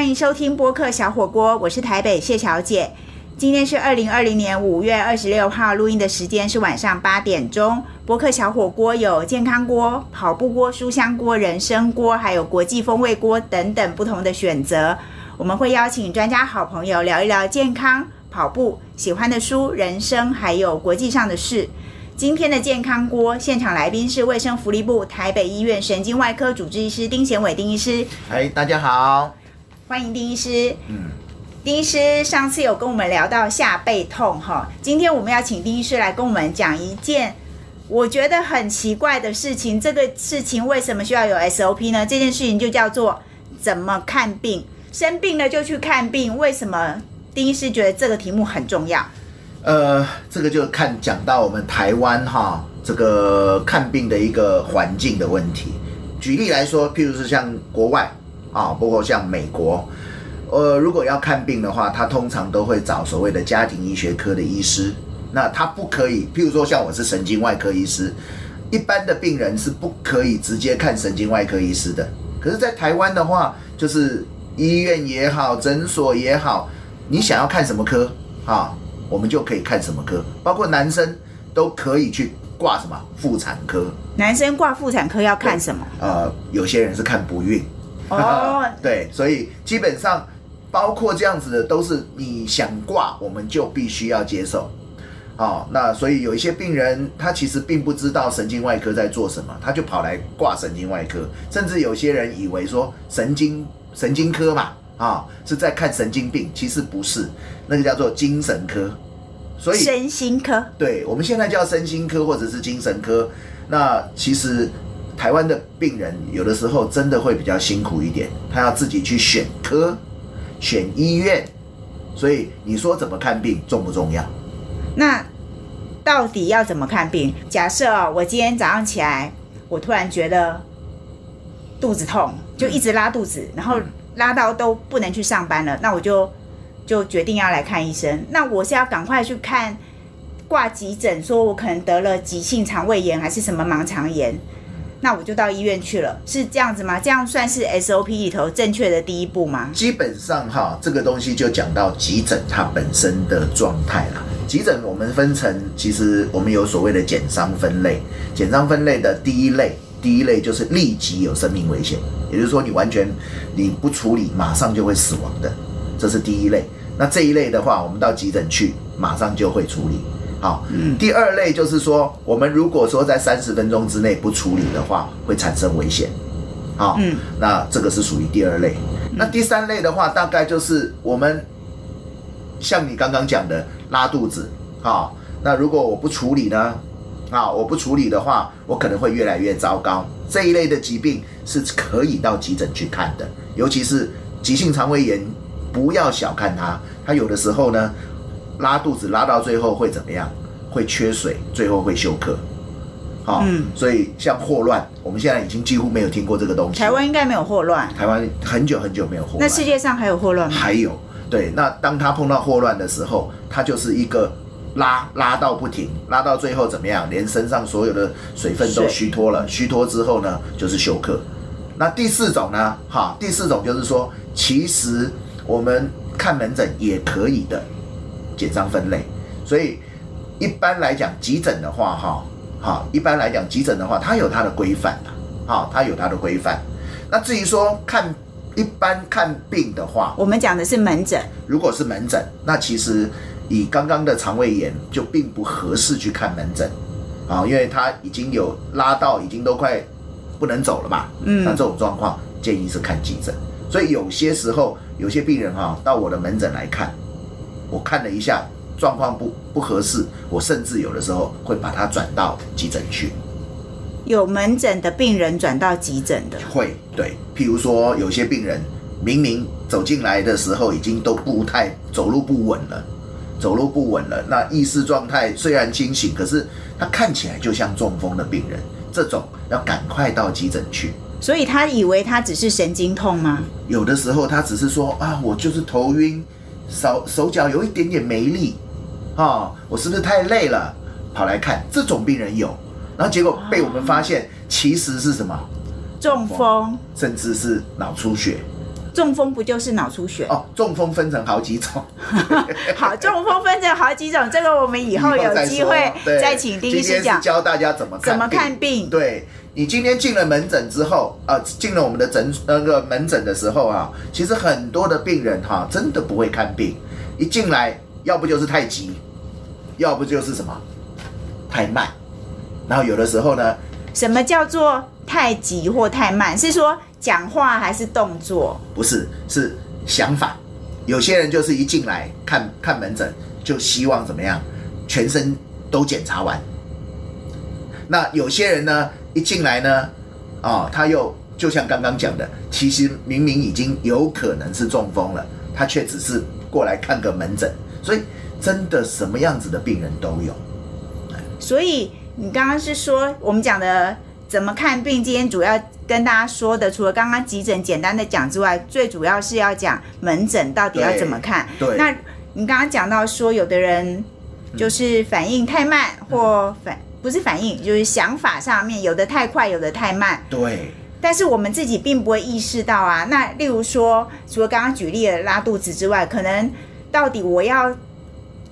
欢迎收听播客小火锅，我是台北谢小姐。今天是二零二零年五月二十六号，录音的时间是晚上八点钟。播客小火锅有健康锅、跑步锅、书香锅、人参锅，还有国际风味锅等等不同的选择。我们会邀请专家好朋友聊一聊健康、跑步、喜欢的书、人生，还有国际上的事。今天的健康锅现场来宾是卫生福利部台北医院神经外科主治医师丁贤伟丁医师，嗨，大家好。欢迎丁医师。嗯，丁医师上次有跟我们聊到下背痛哈，今天我们要请丁医师来跟我们讲一件我觉得很奇怪的事情。这个事情为什么需要有 SOP 呢？这件事情就叫做怎么看病，生病了就去看病。为什么丁医师觉得这个题目很重要？呃，这个就看讲到我们台湾哈，这个看病的一个环境的问题。举例来说，譬如是像国外啊，包括像美国，呃，如果要看病的话，他通常都会找所谓的家庭医学科的医师。那他不可以，譬如说像我是神经外科医师，一般的病人是不可以直接看神经外科医师的。可是，在台湾的话，就是医院也好，诊所也好，你想要看什么科啊？我们就可以看什么科，包括男生都可以去挂什么妇产科。男生挂妇产科要看什么？呃，有些人是看不孕。哦，对，所以基本上包括这样子的，都是你想挂，我们就必须要接受。好，那所以有一些病人，他其实并不知道神经外科在做什么，他就跑来挂神经外科，甚至有些人以为说神经神经科嘛。啊，是在看神经病，其实不是，那个叫做精神科，所以身心科，对，我们现在叫身心科或者是精神科。那其实台湾的病人有的时候真的会比较辛苦一点，他要自己去选科、选医院，所以你说怎么看病重不重要？那到底要怎么看病？假设啊，我今天早上起来，我突然觉得肚子痛，就一直拉肚子，然后。拉到都不能去上班了，那我就就决定要来看医生。那我是要赶快去看挂急诊，说我可能得了急性肠胃炎还是什么盲肠炎，那我就到医院去了，是这样子吗？这样算是 SOP 里头正确的第一步吗？基本上哈，这个东西就讲到急诊它本身的状态了。急诊我们分成，其实我们有所谓的减伤分类，减伤分类的第一类。第一类就是立即有生命危险，也就是说你完全你不处理，马上就会死亡的，这是第一类。那这一类的话，我们到急诊去，马上就会处理。好，第二类就是说，我们如果说在三十分钟之内不处理的话，会产生危险。好，那这个是属于第二类。那第三类的话，大概就是我们像你刚刚讲的拉肚子。好，那如果我不处理呢？啊，我不处理的话，我可能会越来越糟糕。这一类的疾病是可以到急诊去看的，尤其是急性肠胃炎，不要小看它。它有的时候呢，拉肚子拉到最后会怎么样？会缺水，最后会休克。好，所以像霍乱，我们现在已经几乎没有听过这个东西。台湾应该没有霍乱。台湾很久很久没有霍乱。那世界上还有霍乱吗？还有，对。那当他碰到霍乱的时候，他就是一个。拉拉到不停，拉到最后怎么样？连身上所有的水分都虚脱了。虚脱之后呢，就是休克。那第四种呢？哈，第四种就是说，其实我们看门诊也可以的，减伤分类。所以一般来讲，急诊的话，哈，好，一般来讲，急诊的话，它有它的规范的，哈，它有它的规范。那至于说看一般看病的话，我们讲的是门诊。如果是门诊，那其实。以刚刚的肠胃炎就并不合适去看门诊，啊，因为他已经有拉到，已经都快不能走了嘛。嗯，那这种状况建议是看急诊。所以有些时候有些病人哈到我的门诊来看，我看了一下状况不不合适，我甚至有的时候会把它转到急诊去。有门诊的病人转到急诊的会对，譬如说有些病人明明走进来的时候已经都不太走路不稳了。走路不稳了，那意识状态虽然清醒，可是他看起来就像中风的病人，这种要赶快到急诊去。所以他以为他只是神经痛吗？有的时候他只是说啊，我就是头晕，手手脚有一点点没力，哦，我是不是太累了？跑来看这种病人有，然后结果被我们发现其实是什么？中风，甚至是脑出血。中风不就是脑出血？哦，中风分成好几种，好，中风分成好几种，这个我们以后有机会再请丁医师讲教大家怎么怎么看看病。对你今天进了门诊之后，啊、进了我们的诊那个门诊的时候啊，其实很多的病人哈、真的不会看病，一进来要不就是太急，要不就是什么太慢，然后有的时候呢，什么叫做太急或太慢？是说讲话还是动作？不是是想法，有些人就是一进来看看门诊就希望怎么样，全身都检查完。那有些人呢，一进来呢，啊、他又就像刚刚讲的，其实明明已经有可能是中风了，他却只是过来看个门诊，所以真的什么样子的病人都有。所以你刚刚是说我们讲的怎么看病？今天主要跟大家说的，除了刚刚急诊简单的讲之外，最主要是要讲门诊到底要怎么看。对那你刚刚讲到说，有的人就是反应太慢，或反不是反应，就是想法上面有的太快，有的太慢。对，但是我们自己并不会意识到啊。那例如说，除了刚刚举例的拉肚子之外，可能到底我要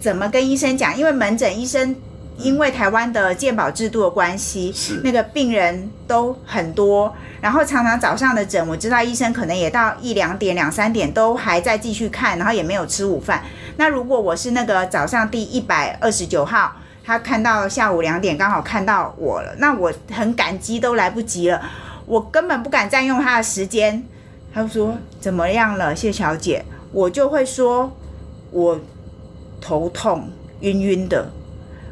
怎么跟医生讲？因为门诊医生因为台湾的健保制度的关系，是那个病人都很多，然后常常早上的诊，我知道医生可能也到一两点、两三点都还在继续看，然后也没有吃午饭。那如果我是那个早上第一百二十九号，他看到下午两点刚好看到我了，那我很感激，都来不及了，我根本不敢占用他的时间。他就说怎么样了，谢小姐？我就会说，我头痛，晕晕的。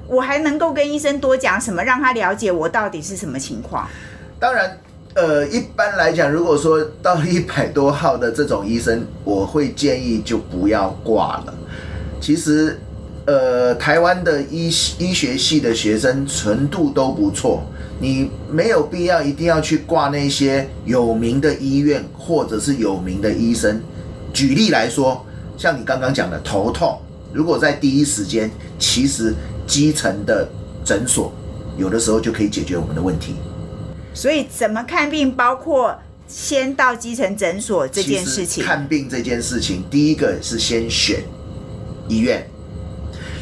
我还能够跟医生多讲什么，让他了解我到底是什么情况。当然，呃，一般来讲，如果说到一百多号的这种医生，我会建议就不要挂了。其实，呃，台湾的医医学系的学生程度都不错，你没有必要一定要去挂那些有名的医院或者是有名的医生。举例来说，像你刚刚讲的头痛，如果在第一时间，其实基层的诊所有的时候就可以解决我们的问题。所以怎么看病，包括先到基层诊所这件事情，看病这件事情，第一个是先选医院。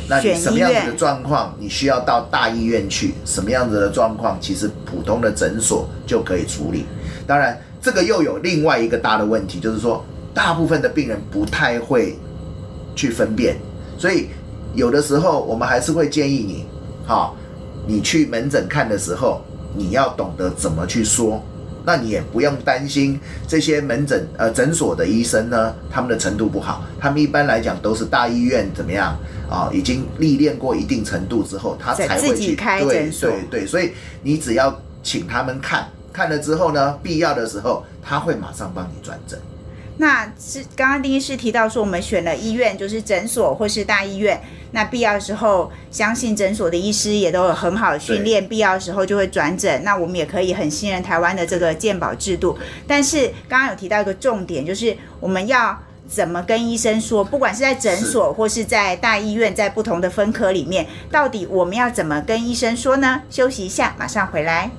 那什么样子的状况，你需要到大医院去？什么样子的状况，其实普通的诊所就可以处理。当然，这个又有另外一个大的问题，就是说，大部分的病人不太会去分辨，所以有的时候我们还是会建议你，好，你去门诊看的时候，你要懂得怎么去说。那你也不用担心这些门诊呃诊所的医生呢，他们的程度不好，他们一般来讲都是大医院怎么样啊，已经历练过一定程度之后，他才会去自己开对诊所对对，所以你只要请他们看看了之后呢，必要的时候他会马上帮你转诊。那是刚刚丁医师提到说，我们选了医院，就是诊所或是大医院。那必要的时候，相信诊所的医师也都有很好的训练，必要的时候就会转诊。那我们也可以很信任台湾的这个健保制度。但是刚刚有提到一个重点，就是我们要怎么跟医生说，不管是在诊所或是在大医院，在不同的分科里面，到底我们要怎么跟医生说呢？休息一下，马上回来。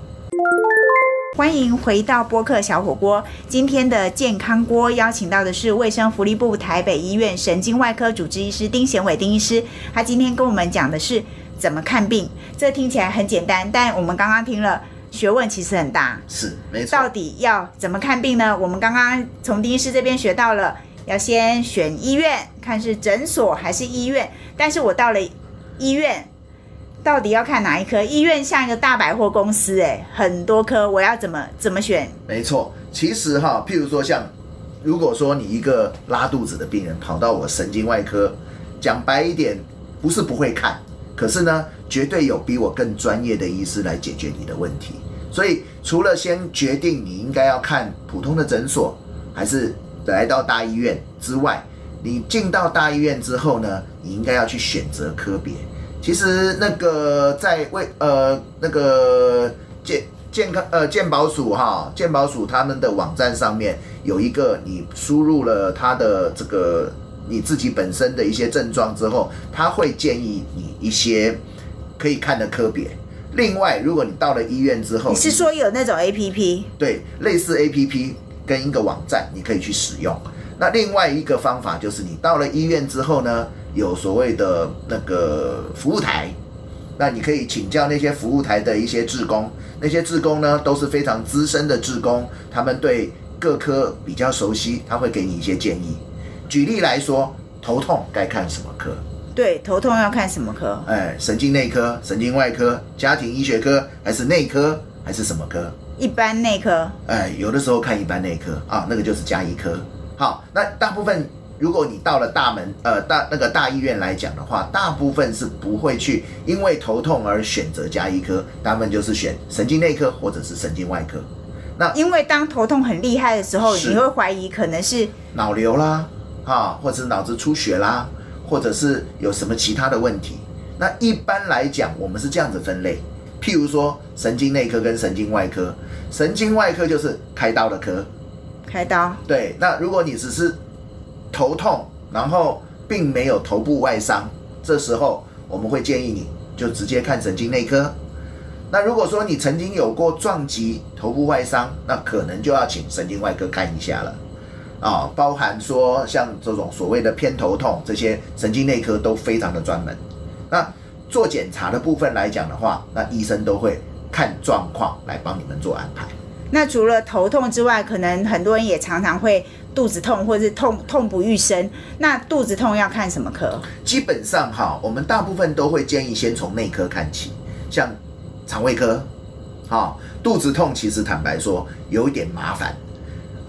欢迎回到播客小火锅。今天的健康锅邀请到的是卫生福利部台北医院神经外科主治医师丁贤伟丁医师。他今天跟我们讲的是怎么看病。这听起来很简单，但我们刚刚听了，学问其实很大。是没错到，底要怎么看病呢？我们刚刚从丁医师这边学到了，要先选医院，看是诊所还是医院。但是我到了医院，到底要看哪一科？医院像一个大百货公司，哎，很多科，我要怎么怎么选？没错。其实哈，譬如说像，如果说你一个拉肚子的病人跑到我神经外科，讲白一点，不是不会看，可是呢，绝对有比我更专业的医师来解决你的问题。所以除了先决定你应该要看普通的诊所，还是来到大医院之外，你进到大医院之后呢，你应该要去选择科别。其实那个在为呃那个健健康呃健保署哈，健保署他们的网站上面有一个，你输入了他的这个你自己本身的一些症状之后，他会建议你一些可以看的科别。另外，如果你到了医院之后，你是说有那种 A P P？对类似 A P P，跟一个网站，你可以去使用。那另外一个方法就是，你到了医院之后呢，有所谓的那个服务台，那你可以请教那些服务台的一些志工，那些志工呢都是非常资深的志工，他们对各科比较熟悉，他会给你一些建议。举例来说，头痛该看什么科？对，头痛要看什么科？哎，神经内科、神经外科、家庭医学科，还是内科，还是什么科？一般内科。哎，有的时候看一般内科啊，那个就是加医科。好，那大部分如果你到了大门呃大那个大医院来讲的话，大部分是不会去因为头痛而选择加医科，大部分就是选神经内科或者是神经外科。那因为当头痛很厉害的时候，你会怀疑可能是脑瘤啦，啊，或者是脑子出血啦，或者是有什么其他的问题。那一般来讲，我们是这样子分类，譬如说神经内科跟神经外科，神经外科就是开刀的科，开刀。对。那如果你只是头痛，然后并没有头部外伤，这时候我们会建议你就直接看神经内科。那如果说你曾经有过撞击、头部外伤，那可能就要请神经外科看一下了。啊，包含说像这种所谓的偏头痛，这些神经内科都非常的专门。那做检查的部分来讲的话，那医生都会看状况来帮你们做安排。那除了头痛之外，可能很多人也常常会肚子痛，或者是痛痛不欲生。那肚子痛要看什么科？基本上哈，我们大部分都会建议先从内科看起，像肠胃科，哈，肚子痛其实坦白说有一点麻烦，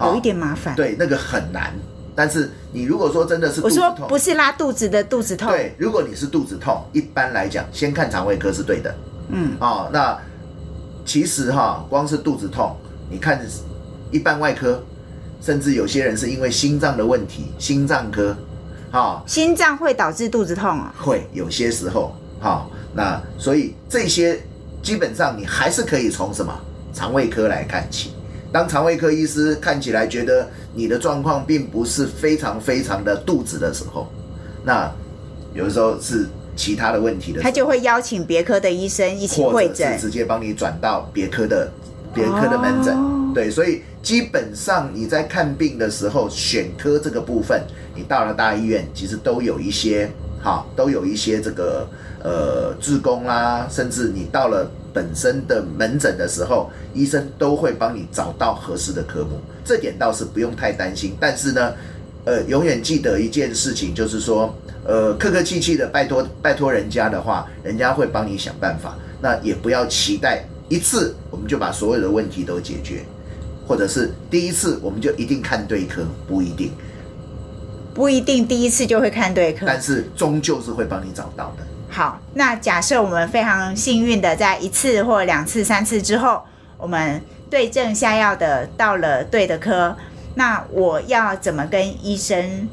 有一点麻烦。对，那个很难。但是你如果说真的是肚我说，不是拉肚子的肚子痛，对，如果你是肚子痛，一般来讲先看肠胃科是对的。嗯，哦，那其实哈，光是肚子痛，你看一般外科，甚至有些人是因为心脏的问题，心脏科，哈、心脏会导致肚子痛啊。会有些时候，哈、那所以这些基本上你还是可以从什么肠胃科来看起。当肠胃科医师看起来觉得你的状况并不是非常非常的肚子的时候，那有的时候是其他的问题的时候，他就会邀请别科的医生一起或者是会诊。直接帮你转到别科的别科的门诊。哦对，所以基本上你在看病的时候，选科这个部分，你到了大医院，其实都有一些哈，都有一些这个呃志工啦，甚至你到了本身的门诊的时候，医生都会帮你找到合适的科目，这点倒是不用太担心。但是呢，呃，永远记得一件事情，就是说，呃，客客气气的拜托拜托人家的话，人家会帮你想办法。那也不要期待一次我们就把所有的问题都解决，或者是第一次我们就一定看对科，不一定，不一定第一次就会看对科。但是终究是会帮你找到的。好，那假设我们非常幸运的在一次或两次、三次之后，我们对症下药的到了对的科，那我要怎么跟医生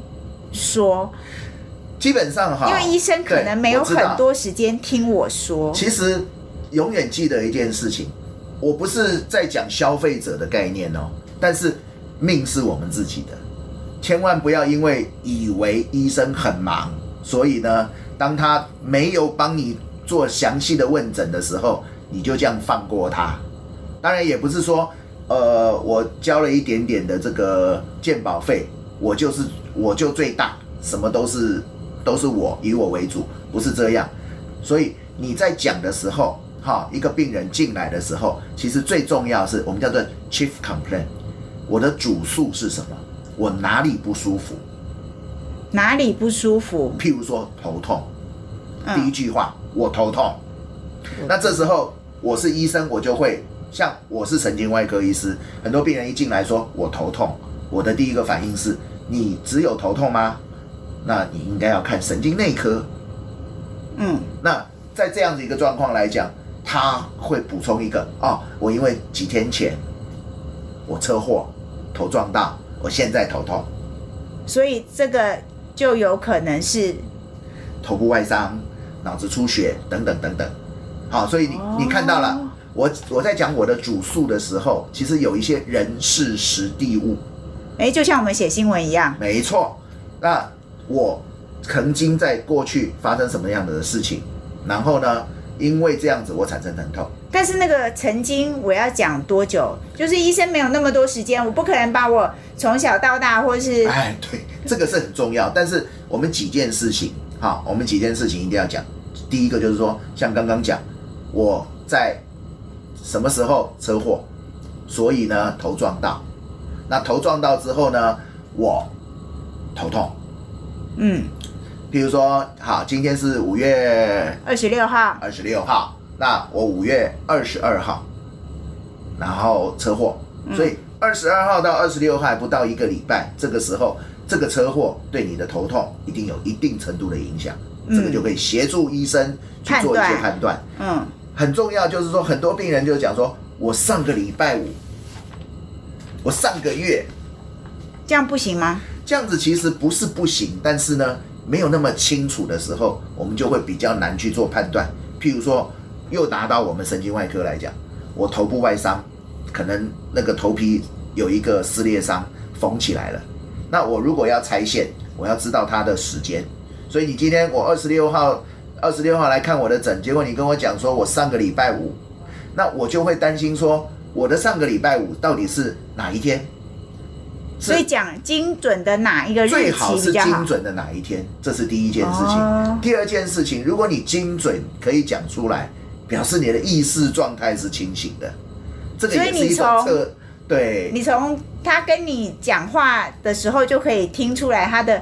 说？基本上哈，因为医生可能没有很多时间听我说。其实永远记得一件事情，我不是在讲消费者的概念哦，但是命是我们自己的，千万不要因为以为医生很忙，所以呢，当他没有帮你做详细的问诊的时候，你就这样放过他。当然也不是说，呃，我交了一点点的这个鉴保费，我就是我就最大，什么都是都是我以我为主，不是这样。所以你在讲的时候，哈，一个病人进来的时候，其实最重要是我们叫做 chief complaint，我的主诉是什么？我哪里不舒服？哪里不舒服？譬如说头痛，嗯第一句话我头痛，那这时候我是医生，我就会像我是神经外科医师，很多病人一进来说我头痛，我的第一个反应是你只有头痛吗？那你应该要看神经内科。嗯，那在这样的一个状况来讲，他会补充一个哦，我因为几天前我车祸头撞到，我现在头痛，所以这个就有可能是头部外伤、脑子出血等等等等。好，所以你哦你看到了，我我在讲我的主诉的时候，其实有一些人事实地物，哎，就像我们写新闻一样，没错。那我曾经在过去发生什么样的事情，然后呢，因为这样子我产生疼痛，但是那个曾经我要讲多久？就是医生没有那么多时间，我不可能把我从小到大或是哎，对，这个是很重要。但是我们几件事情，好，我们几件事情一定要讲。第一个就是说，像刚刚讲，我在什么时候车祸，所以呢头撞到，那头撞到之后呢，我头痛。嗯，譬如说，好，今天是五月二十六号，二十六号，那我五月二十二号，然后车祸，所以二十二号到二十六号还不到一个礼拜，这个时候这个车祸对你的头痛一定有一定程度的影响，这个就可以协助医生去做一些判断。嗯，很重要就是说，很多病人就讲说，我上个礼拜五，我上个月这样不行吗？这样子其实不是不行，但是呢，没有那么清楚的时候，我们就会比较难去做判断。譬如说，又拿到我们神经外科来讲，我头部外伤，可能那个头皮有一个撕裂伤，缝起来了。那我如果要拆线，我要知道它的时间。所以你今天我二十六号，二十六号来看我的诊，结果你跟我讲说我上个礼拜五，那我就会担心说，我的上个礼拜五到底是哪一天？是所以讲精准的哪一个日最好是精？准的哪一天，这是第一件事情。哦第二件事情，如果你精准可以讲出来，表示你的意识状态是清醒的，这个也是一种从测。对，你从他跟你讲话的时候就可以听出来他的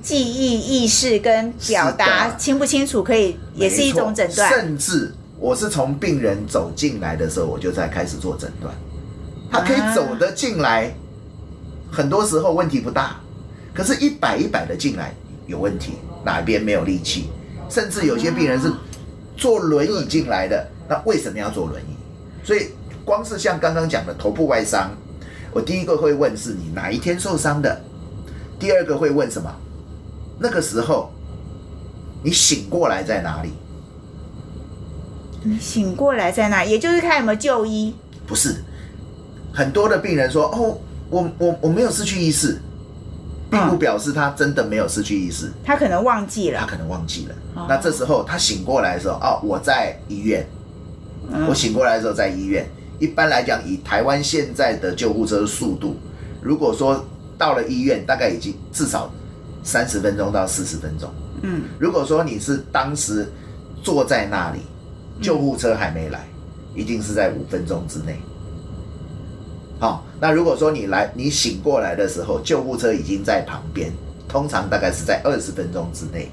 记忆、意识跟表达清不清楚，可以也是一种诊断。甚至我是从病人走进来的时候，我就在开始做诊断。他可以啊走得进来，很多时候问题不大，可是，一百一百的进来有问题，哪边没有力气，甚至有些病人是坐轮椅进来的，那为什么要坐轮椅？所以，光是像刚刚讲的头部外伤，我第一个会问是你哪一天受伤的，第二个会问什么？那个时候你醒过来在哪里？你醒过来在哪？也就是看有没有就医。不是，很多的病人说：“哦，我我我没有失去意识，并不表示他真的没有失去意识，他可能忘记了，他可能忘记了。哦那这时候他醒过来的时候，哦，我在医院，嗯我醒过来的时候在医院。一般来讲，以台湾现在的救护车速度，如果说到了医院，大概已经至少三十分钟到四十分钟。嗯，如果说你是当时坐在那里，救护车还没来，一定是在五分钟之内。好，那如果说你来，你醒过来的时候，救护车已经在旁边，通常大概是在二十分钟之内。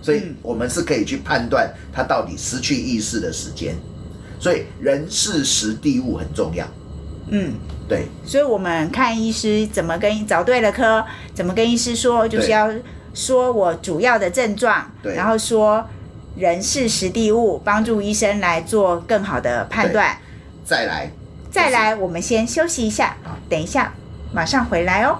所以嗯我们是可以去判断他到底失去意识的时间。所以人事时地物很重要，嗯。对所以我们看医师怎么跟找对了科，怎么跟医师说，就是要说我主要的症状，对然后说人事实地物，帮助医生来做更好的判断。再来再来，我们先休息一下，等一下马上回来哦。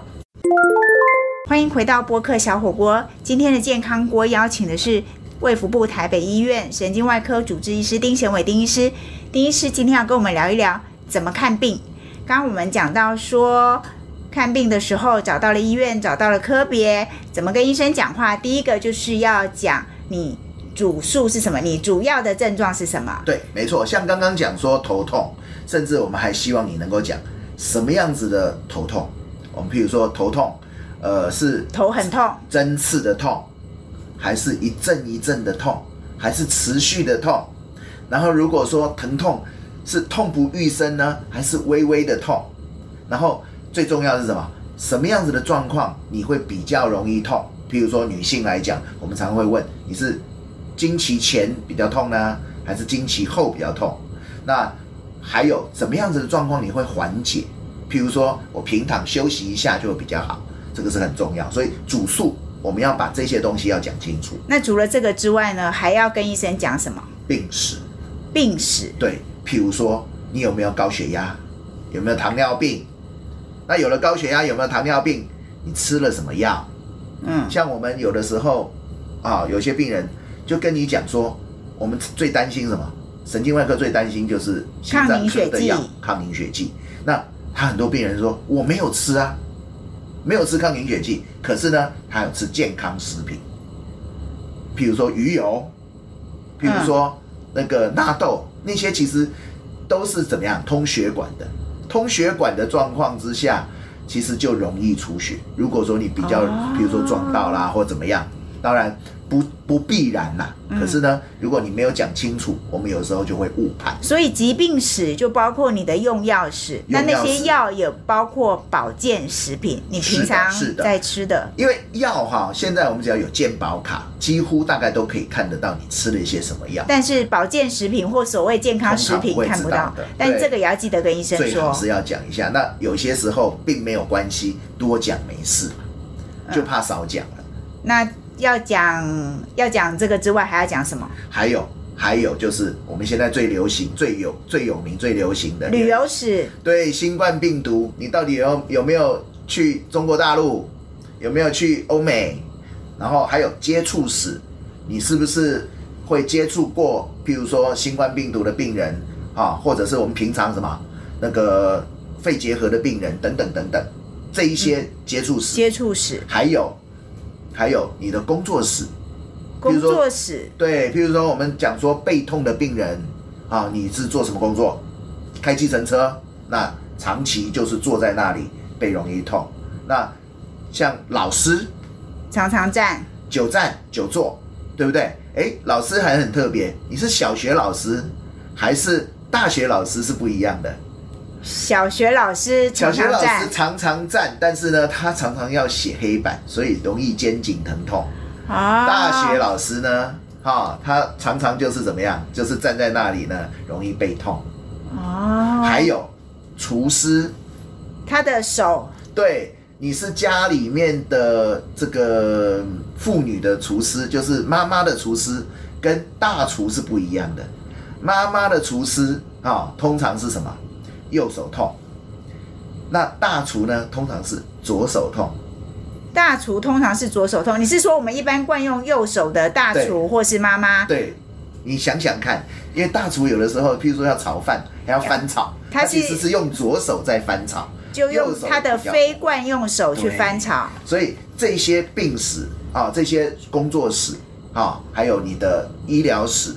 欢迎回到播客小火锅，今天的健康锅邀请的是卫福部台北医院神经外科主治医师丁贤伟丁医师。丁医师今天要跟我们聊一聊怎么看病。刚刚我们讲到说，看病的时候找到了医院，找到了科别，怎么跟医生讲话？第一个就是要讲你主诉是什么，你主要的症状是什么。对，没错，像刚刚讲说头痛，甚至我们还希望你能够讲什么样子的头痛。我们譬如说头痛，呃，是头很痛，针刺的痛，还是一阵一阵的痛，还是持续的痛？然后如果说疼痛是痛不欲生呢，还是微微的痛？然后最重要的是什么？什么样子的状况你会比较容易痛？譬如说女性来讲，我们常会问你是经期前比较痛呢，还是经期后比较痛？那还有什么样子的状况你会缓解？譬如说我平躺休息一下就会比较好，这个是很重要。所以主诉我们要把这些东西要讲清楚。那除了这个之外呢，还要跟医生讲什么？病史，病史。对，譬如说你有没有高血压，有没有糖尿病？那有了高血压，有没有糖尿病？你吃了什么药？嗯像我们有的时候啊，有些病人就跟你讲说，我们最担心什么？神经外科最担心就是心脏科的药，抗凝血剂。那他很多病人说我没有吃啊，没有吃抗凝血剂，可是呢，他有吃健康食品，譬如说鱼油，譬如说那个纳豆，那些其实都是怎么样通血管的，通血管的状况之下，其实就容易出血。如果说你比较，哦比如说撞到啦或怎么样，当然不不必然啦。可是呢，如果你没有讲清楚，我们有时候就会误判。所以疾病史就包括你的用药史，那那些药也包括保健食品，你平常在吃的。因为药哈，现在我们只要有健保卡，几乎大概都可以看得到你吃了一些什么药。但是保健食品或所谓健康食品不看不到的，但这个也要记得跟医生说。最好是要讲一下。那有些时候并没有关系，多讲没事，就怕少讲了。那要讲要讲这个之外，还要讲什么？还有还有就是我们现在最流行、最有最有名、最流行的旅游史，对新冠病毒，你到底有有没有去中国大陆？有没有去欧美？然后还有接触史，你是不是会接触过？譬如说新冠病毒的病人啊，或者是我们平常什么那个肺结核的病人等等等等，这一些接触史，接触史，还有还有你的工作史，工作室，对，譬如说我们讲说背痛的病人啊，你是做什么工作？开计程车，那长期就是坐在那里背容易痛。那像老师常常站，久站久坐，对不对？哎，老师还很特别，你是小学老师还是大学老师是不一样的。小学老师常小学老师常常常站，但是呢，他常常要写黑板，所以容易肩颈疼痛。啊，大学老师呢，哈、他常常就是怎么样，就是站在那里呢，容易背痛。哦，还有厨师，他的手对，你是家里面的这个妇女的厨师，就是妈妈的厨师，跟大厨是不一样的。妈妈的厨师啊、通常是什么？右手痛。那大厨呢，通常是左手痛。大厨通常是左手痛，你是说我们一般惯用右手的大厨或是妈妈？对，你想想看，因为大厨有的时候，譬如说要炒饭，还要翻炒，他其实是用左手在翻炒。就用他的非惯用手去翻炒。所以这些病史啊，这些工作史啊，还有你的医疗史，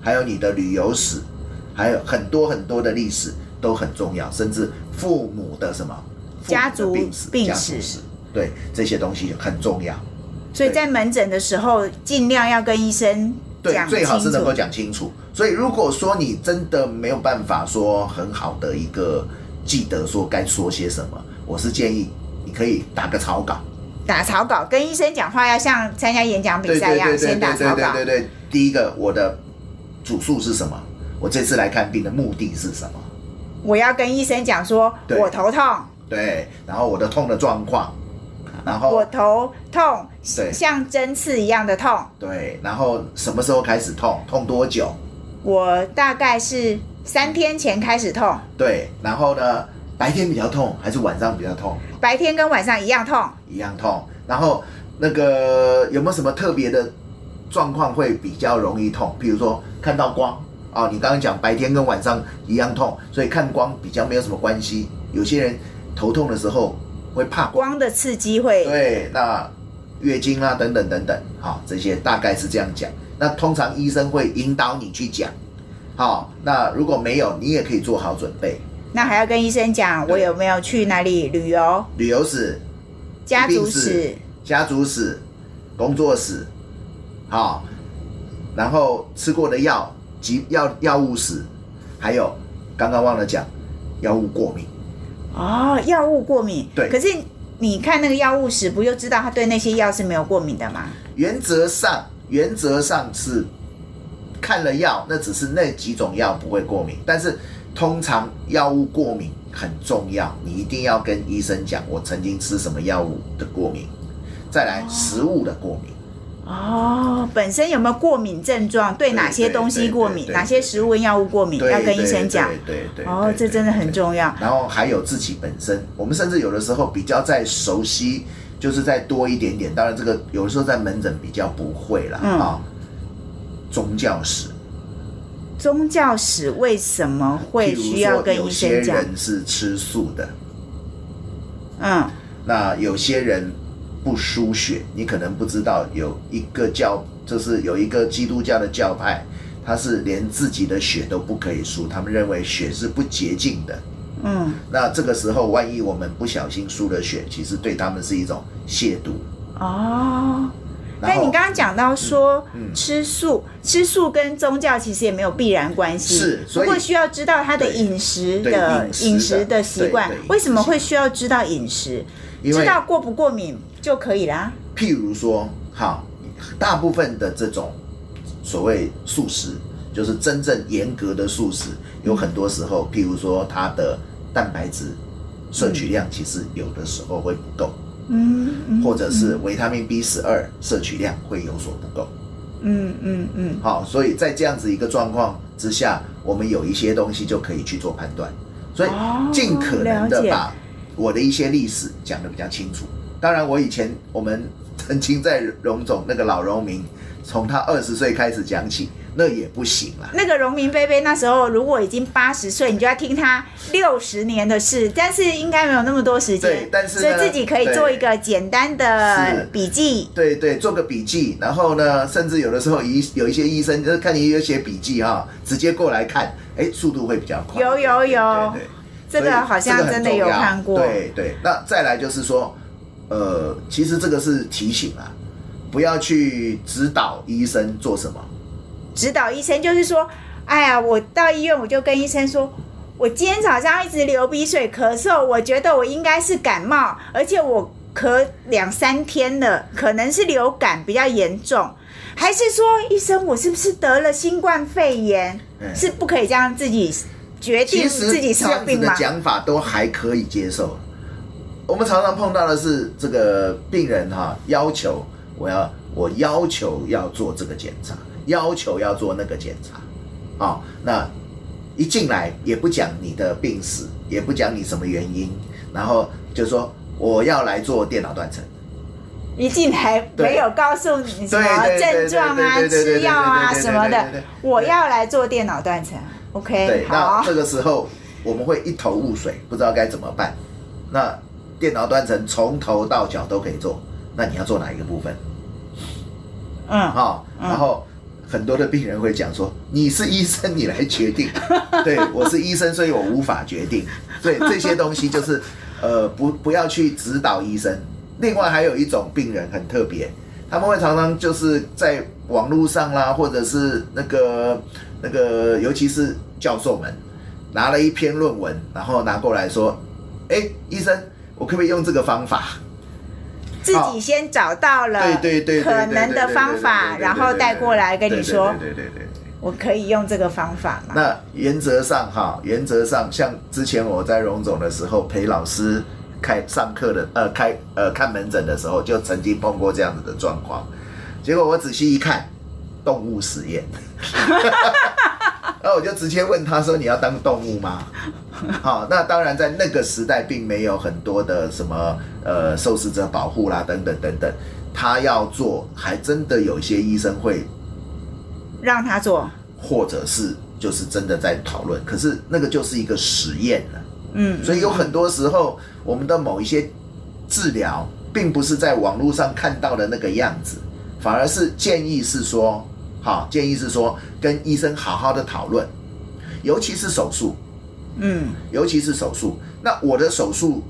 还有你的旅游史，还有很多很多的历史都很重要，甚至父母的什么的家族病史、病史对这些东西很重要。所以在门诊的时候，尽量要跟医生对讲，最好是能够。讲清楚。所以如果说你真的没有办法说很好的一个记得说该说些什么，我是建议你可以打个草稿。打草稿，跟医生讲话要像参加演讲比赛一样，先打对草稿。对对对对，第一个我的主诉是什么？我这次来看病的目的是什么？我要跟医生讲说，我头痛，对，然后我的痛的状况，然后我头痛，对像针刺一样的痛。对，然后什么时候开始痛？痛多久？我大概是三天前开始痛，对，然后呢，白天比较痛还是晚上比较痛？白天跟晚上一样痛。一样痛。然后那个有没有什么特别的状况会比较容易痛？比如说看到光哦，你刚刚讲白天跟晚上一样痛，所以看光比较没有什么关系。有些人头痛的时候会怕光，光的刺激会对，那月经啊等等等等，好、这些大概是这样讲。那通常医生会引导你去讲，好、那如果没有，你也可以做好准备。那还要跟医生讲我有没有去哪里旅游、旅游史、家族史、家族史、工作史，好、然后吃过的药、及药药物史，还有刚刚忘了讲药物过敏。哦，药物过敏。对可是你看那个药物史，不就知道他对那些药是没有过敏的吗？原则上，原则上是看了药，那只是那几种药不会过敏，但是通常药物过敏很重要，你一定要跟医生讲，我曾经吃什么药物的过敏，再来食物的过敏。哦，本身有没有过敏症状？对对哪些东西过敏？哪些食物跟药物过敏？要跟医生讲。对对对对哦，这真的很重要。然后还有自己本身，我们甚至有的时候比较在熟悉，就是再多一点点。当然，这个有的时候在门诊比较不会啦，嗯啊。宗教史，宗教史为什么会需要跟医说有些生讲？人是吃素的，嗯，那有些人不输血，你可能不知道有一个教，就是有一个基督教的教派，他是连自己的血都不可以输，他们认为血是不洁净的。嗯，那这个时候，万一我们不小心输了血，其实对他们是一种亵渎。哦。但你刚刚讲到说嗯嗯吃素，吃素跟宗教其实也没有必然关系，是不过需要知道他的饮食的饮食的习惯。为什么会需要知道饮食？知道过不过敏就可以啦。譬如说，好，大部分的这种所谓素食，就是真正严格的素食，有很多时候，譬如说它的蛋白质摄取量其实有的时候会不够，嗯嗯或者是维他命 B 十二摄取量会有所不够。嗯嗯嗯好，所以在这样子一个状况之下，我们有一些东西就可以去做判断，所以哦尽可能的把我的一些历史讲得比较清楚。当然，我以前我们曾经在荣总那个老农民，从他二十岁开始讲起，那也不行了。那个荣民贝贝那时候如果已经八十岁，你就要听他六十年的事，但是应该没有那么多时间对，但是所以自己可以做一个简单的是笔记。对对，做个笔记，然后呢，甚至有的时候医有一些医生就是看你有写笔记哈、直接过来看，哎，速度会比较快。有有对有对对这个好像真的有看过。对对，那再来就是说，呃，其实这个是提醒啊，不要去指导医生做什么。指导医生就是说，哎呀，我到医院我就跟医生说，我今天早上一直流鼻水、咳嗽，我觉得我应该是感冒，而且我咳两三天了，可能是流感比较严重。还是说，医生，我是不是得了新冠肺炎？嗯是不可以这样自己决定自己什么病吗？的讲法都还可以接受。我们常常碰到的是这个病人哈、要求我要我要求要做这个检查，要求要做那个检查，啊、那一进来也不讲你的病史，也不讲你什么原因，然后就说我要来做电脑断层。一进来没有告诉你什么症状啊、吃药啊什么的我要来做电脑断层。OK，，那这，个时候我们会一头雾水，不知道该怎么办。那电脑端层从头到脚都可以做，那你要做哪一个部分？嗯，啊、嗯然后很多的病人会讲说：“你是医生，你来决定。”对我是医生，所以我无法决定。所以这些东西就是呃，不不要去指导医生。另外还有一种病人很特别，他们会常常就是在网络上啦，或者是那个那个，尤其是教授们拿了一篇论文，然后拿过来说：“哎，医生，我可不可以用这个方法？”自己先找到了对对对可能的方法，然后带过来跟你说，对对对对对。我可以用这个方法吗？那原则上哈，原则上像之前我在荣总的时候陪老师开上课的，呃，开呃看门诊的时候，就曾经碰过这样子的状况。结果我仔细一看，动物实验，然后我就直接问他说：“你要当动物吗？” 好，那当然在那个时代并没有很多的什么呃受试者保护啦，等等等等。他要做，还真的有一些医生会让他做，或者是就是真的在讨论，可是那个就是一个实验了。嗯，所以有很多时候，我们的某一些治疗，并不是在网络上看到的那个样子，反而是建议是说，好，建议是说跟医生好好的讨论，尤其是手术，嗯尤其是手术。那我的手术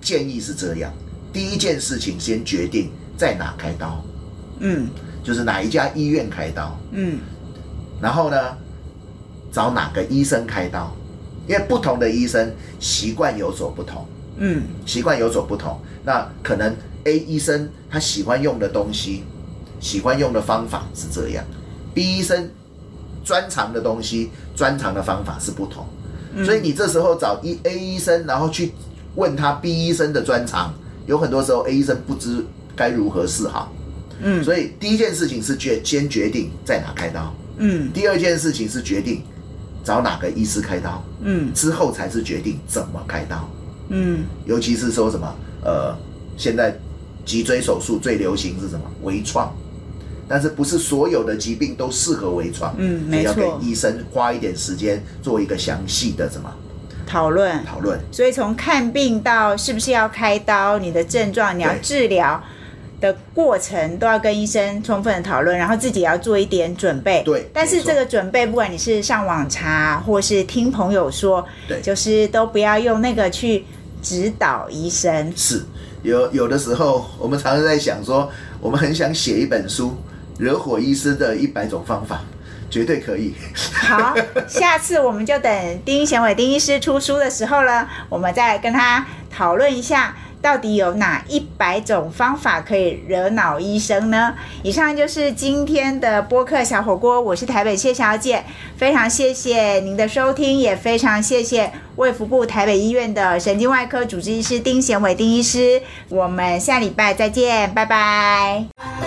建议是这样：第一件事情先决定在哪开刀，嗯就是哪一家医院开刀，嗯然后呢，找哪个医生开刀，因为不同的医生习惯有所不同，嗯习惯有所不同。那可能 A 医生他喜欢用的东西，喜欢用的方法是这样，B 医生专长的东西，专长的方法是不同。嗯所以你这时候找一 A 医生，然后去问他 B 医生的专长，有很多时候 A 医生不知该如何是好。嗯所以第一件事情是决先决定在哪开刀。嗯第二件事情是决定找哪个医师开刀，嗯之后才是决定怎么开刀。嗯尤其是说什么，呃，现在脊椎手术最流行是什么？微创，但是不是所有的疾病都适合微创？嗯没错要没错给医生花一点时间做一个详细的什么讨论。讨论。所以从看病到是不是要开刀，你的症状你要治疗，的过程都要跟医生充分的讨论，然后自己也要做一点准备。对但是这个准备，不管你是上网查，或是听朋友说，对就是都不要用那个去指导医生。是有有的时候，我们常常在想说，我们很想写一本书，惹火医师的一百种方法，绝对可以。好，下次我们就等丁贤伟丁医师出书的时候呢，我们再跟他讨论一下，到底有哪一百种方法可以惹恼医生呢？以上就是今天的播客小火锅，我是台北谢小姐，非常谢谢您的收听，也非常谢谢卫福部台北医院的神经外科主治医师丁贤伟丁医师，我们下礼拜再见，拜拜。